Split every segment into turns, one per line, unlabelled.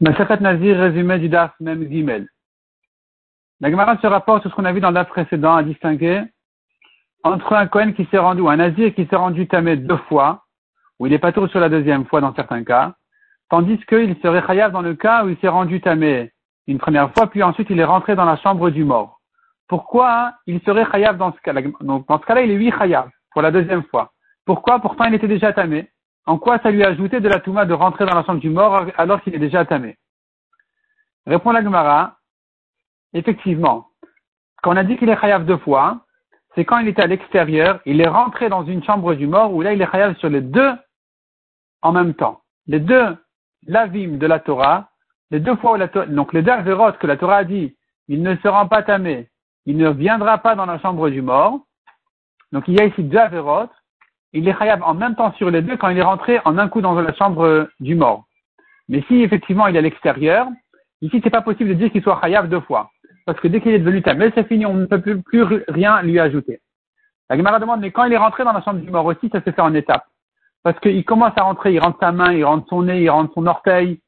Masachat Nazir, résumé du DAF, même Gimel. La Gemara se rapporte sur ce qu'on a vu dans le DAF précédent à distinguer entre un Kohen qui s'est rendu, un Nazir qui s'est rendu tamé deux fois, ou il est pas tour sur la deuxième fois dans certains cas, tandis qu'il serait chayav dans le cas où il s'est rendu tamé une première fois, puis ensuite il est rentré dans la chambre du mort. Pourquoi il serait chayav dans ce cas-là? Donc, dans ce cas-là, il est huit chayav pour la deuxième fois. Pourquoi? Pourtant, il était déjà tamé. En quoi ça lui a ajouté de la Touma de rentrer dans la chambre du mort alors qu'il est déjà tamé Répond la Gemara, effectivement, quand on a dit qu'il est chayav deux fois, c'est quand il était à l'extérieur, il est rentré dans une chambre du mort où là il est chayav sur les deux en même temps. Les deux lavim de la Torah, les deux fois où la Torah, donc les deux que la Torah a dit, il ne se rend pas tamé, il ne viendra pas dans la chambre du mort. Donc il y a ici deux avérotes, il est chayav en même temps sur les deux quand il est rentré en un coup dans la chambre du mort. Mais si effectivement il est à l'extérieur, ici c'est pas possible de dire qu'il soit chayav deux fois. Parce que dès qu'il est devenu tamé, c'est fini, on ne peut plus, rien lui ajouter. La Gemara demande, mais quand il est rentré dans la chambre du mort aussi, ça se fait en étapes. Parce qu'il commence à rentrer, il rentre sa main, il rentre son nez, il rentre son orteil.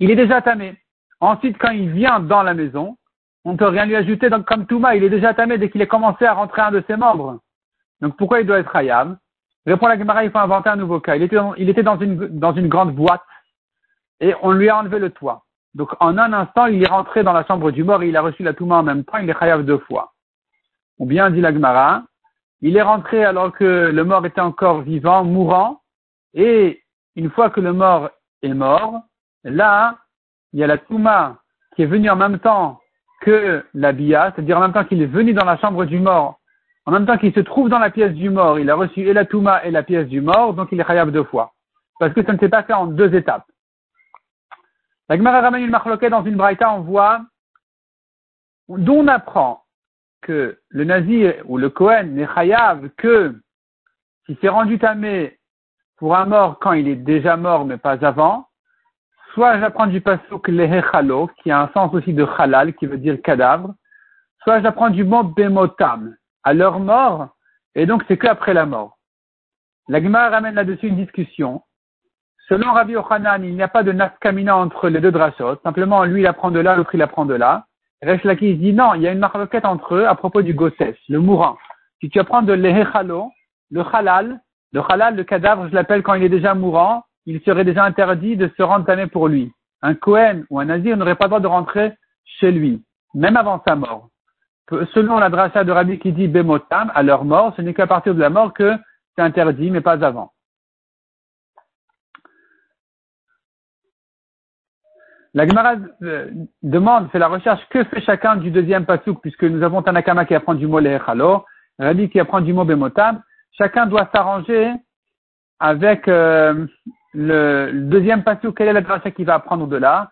Il est déjà tamé. Ensuite, quand il vient dans la maison, on ne peut rien lui ajouter. Donc, comme Touma, il est déjà tamé dès qu'il est commencé à rentrer un de ses membres. Donc pourquoi il doit être Hayab Répond la Gemara, il faut inventer un nouveau cas. Il était, dans, une, grande boîte et on lui a enlevé le toit. Donc en un instant, il est rentré dans la chambre du mort et il a reçu la Touma en même temps, il est Hayab deux fois. Ou bien, dit la Gemara, il est rentré alors que le mort était encore vivant, mourant, et une fois que le mort est mort, là, il y a la Touma qui est venue en même temps que la Bia, c'est-à-dire en même temps qu'il est venu dans la chambre du mort en même temps qu'il se trouve dans la pièce du mort, il a reçu et la Touma et la pièce du mort, donc il est khayab deux fois. Parce que ça ne s'est pas fait en deux étapes. La Gemara ramène une dans une braïta, on voit, d'où on apprend que le nazir ou le Kohen n'est chayav que s'il s'est rendu tamé pour un mort quand il est déjà mort mais pas avant, soit j'apprends du pasuk lehechalo, qui a un sens aussi de halal, qui veut dire cadavre, soit j'apprends du mot bemotam, à leur mort, et donc c'est qu'après la mort. L'Agma ramène là-dessus une discussion. Selon Rabbi Ochanan, il n'y a pas de nafkamina entre les deux drachot. Simplement, lui, il apprend de là, l'autre, il apprend de là. Resh Lakish dit non, il y a une marloquette entre eux à propos du gosses, le mourant. Si tu apprends de l'ehechalo, le halal, le halal, le cadavre, je l'appelle quand il est déjà mourant, il serait déjà interdit de se rendre tamé pour lui. Un Kohen ou un Nazir n'aurait pas le droit de rentrer chez lui, même avant sa mort selon la dracha de Rabbi qui dit Bemotam, à leur mort, ce n'est qu'à partir de la mort que c'est interdit, mais pas avant. La Gemara euh, demande, fait la recherche, que fait chacun du deuxième pasouk, puisque nous avons Tanakama qui apprend du mot Lehechalo, Rabbi qui apprend du mot Bemotam. Chacun doit s'arranger avec euh, le, deuxième pasouk, quelle est la dracha qui va apprendre de là,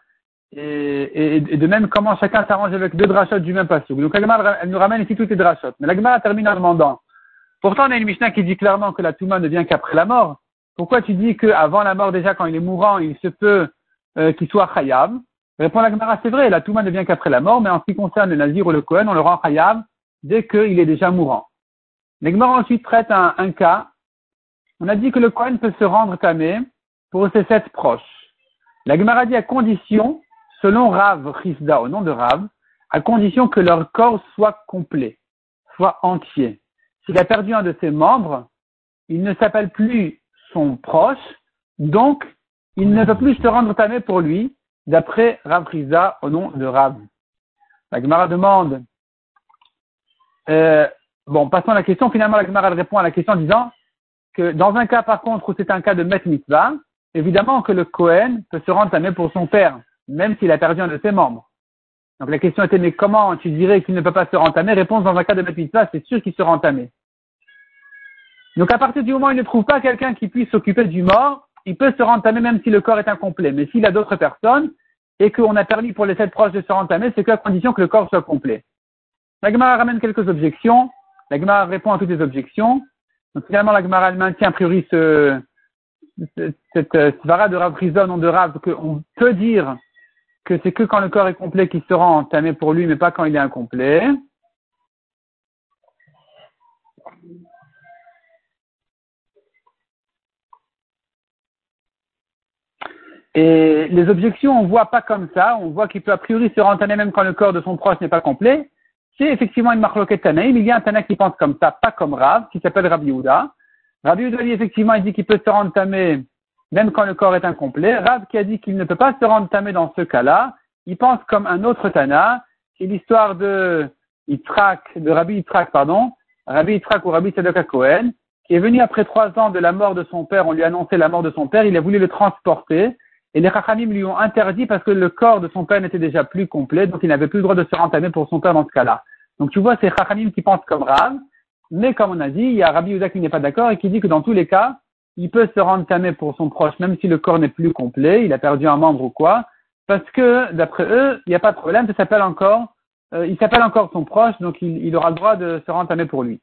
et, et, de même comment chacun s'arrange avec deux drachotes du même passage. Donc la elle nous ramène ici toutes les drachotes. Mais la Gemara termine en demandant. Pourtant, on a une Mishnah qui dit clairement que la Touma ne vient qu'après la mort. Pourquoi tu dis qu'avant la mort, déjà, quand il est mourant, il se peut euh, qu'il soit Khayab Répond la Gemara, c'est vrai, la Touma ne vient qu'après la mort, mais en ce qui concerne le Nazir ou le Kohen, on le rend Khayab dès qu'il est déjà mourant. La Gemara ensuite traite un, un, cas. On a dit que le Kohen peut se rendre tamé pour ses sept proches. La Gemara dit à condition selon Rav Chisda, au nom de Rav, à condition que leur corps soit complet, soit entier. S'il a perdu un de ses membres, il ne s'appelle plus son proche, donc il ne peut plus se rendre tamé pour lui, d'après Rav Chisda, au nom de Rav. La Gemara demande, euh, bon, passons à la question, finalement la Gemara répond à la question en disant que dans un cas par contre où c'est un cas de Met Mitzvah, évidemment que le Kohen peut se rendre tamé pour son père même s'il a perdu un de ses membres. Donc la question était, mais comment tu dirais qu'il ne peut pas se rentamer? Réponse, dans un cas de Mitzvah, c'est sûr qu'il se entamé. Donc à partir du moment où il ne trouve pas quelqu'un qui puisse s'occuper du mort, il peut se rentamer même si le corps est incomplet. Mais s'il a d'autres personnes et qu'on a permis pour les sept proches de se rentamer, c'est qu'à condition que le corps soit complet. La Gemara ramène quelques objections. La Gemara répond à toutes les objections. Donc finalement, la Gemara maintient a priori ce, cette svara de Rav Rizon, nom de Rav, qu'on peut dire que c'est que quand le corps est complet qu'il sera entamé pour lui, mais pas quand il est incomplet. Et les objections, on voit pas comme ça. On voit qu'il peut a priori se rentamer même quand le corps de son proche n'est pas complet. C'est effectivement une marloquette Tanaïm. Il y a un Tana qui pense comme ça, pas comme Rav, qui s'appelle Rabbi Yehuda. Rabbi Yehuda, effectivement, il dit qu'il peut se rentamer même quand le corps est incomplet. Rav qui a dit qu'il ne peut pas se rentamer dans ce cas-là. Il pense comme un autre Tana. C'est l'histoire de Yitzhak, de Rabbi Yitzhak, pardon. Rabbi Yitzhak ou Rabbi Sadok Cohen, qui est venu après trois ans de la mort de son père. On lui a annoncé la mort de son père. Il a voulu le transporter. Et les Chachamim lui ont interdit parce que le corps de son père n'était déjà plus complet, donc il n'avait plus le droit de se rentamer pour son père dans ce cas-là. Donc tu vois, c'est Chachamim qui pense comme Rav, mais comme on a dit, il y a Rabbi Yehuda qui n'est pas d'accord et qui dit que dans tous les cas, il peut se rentamer pour son proche, même si le corps n'est plus complet, il a perdu un membre ou quoi, parce que d'après eux, il n'y a pas de problème, ça s'appelle encore, euh, il s'appelle encore son proche, donc il, il, aura le droit de se rentamer pour lui.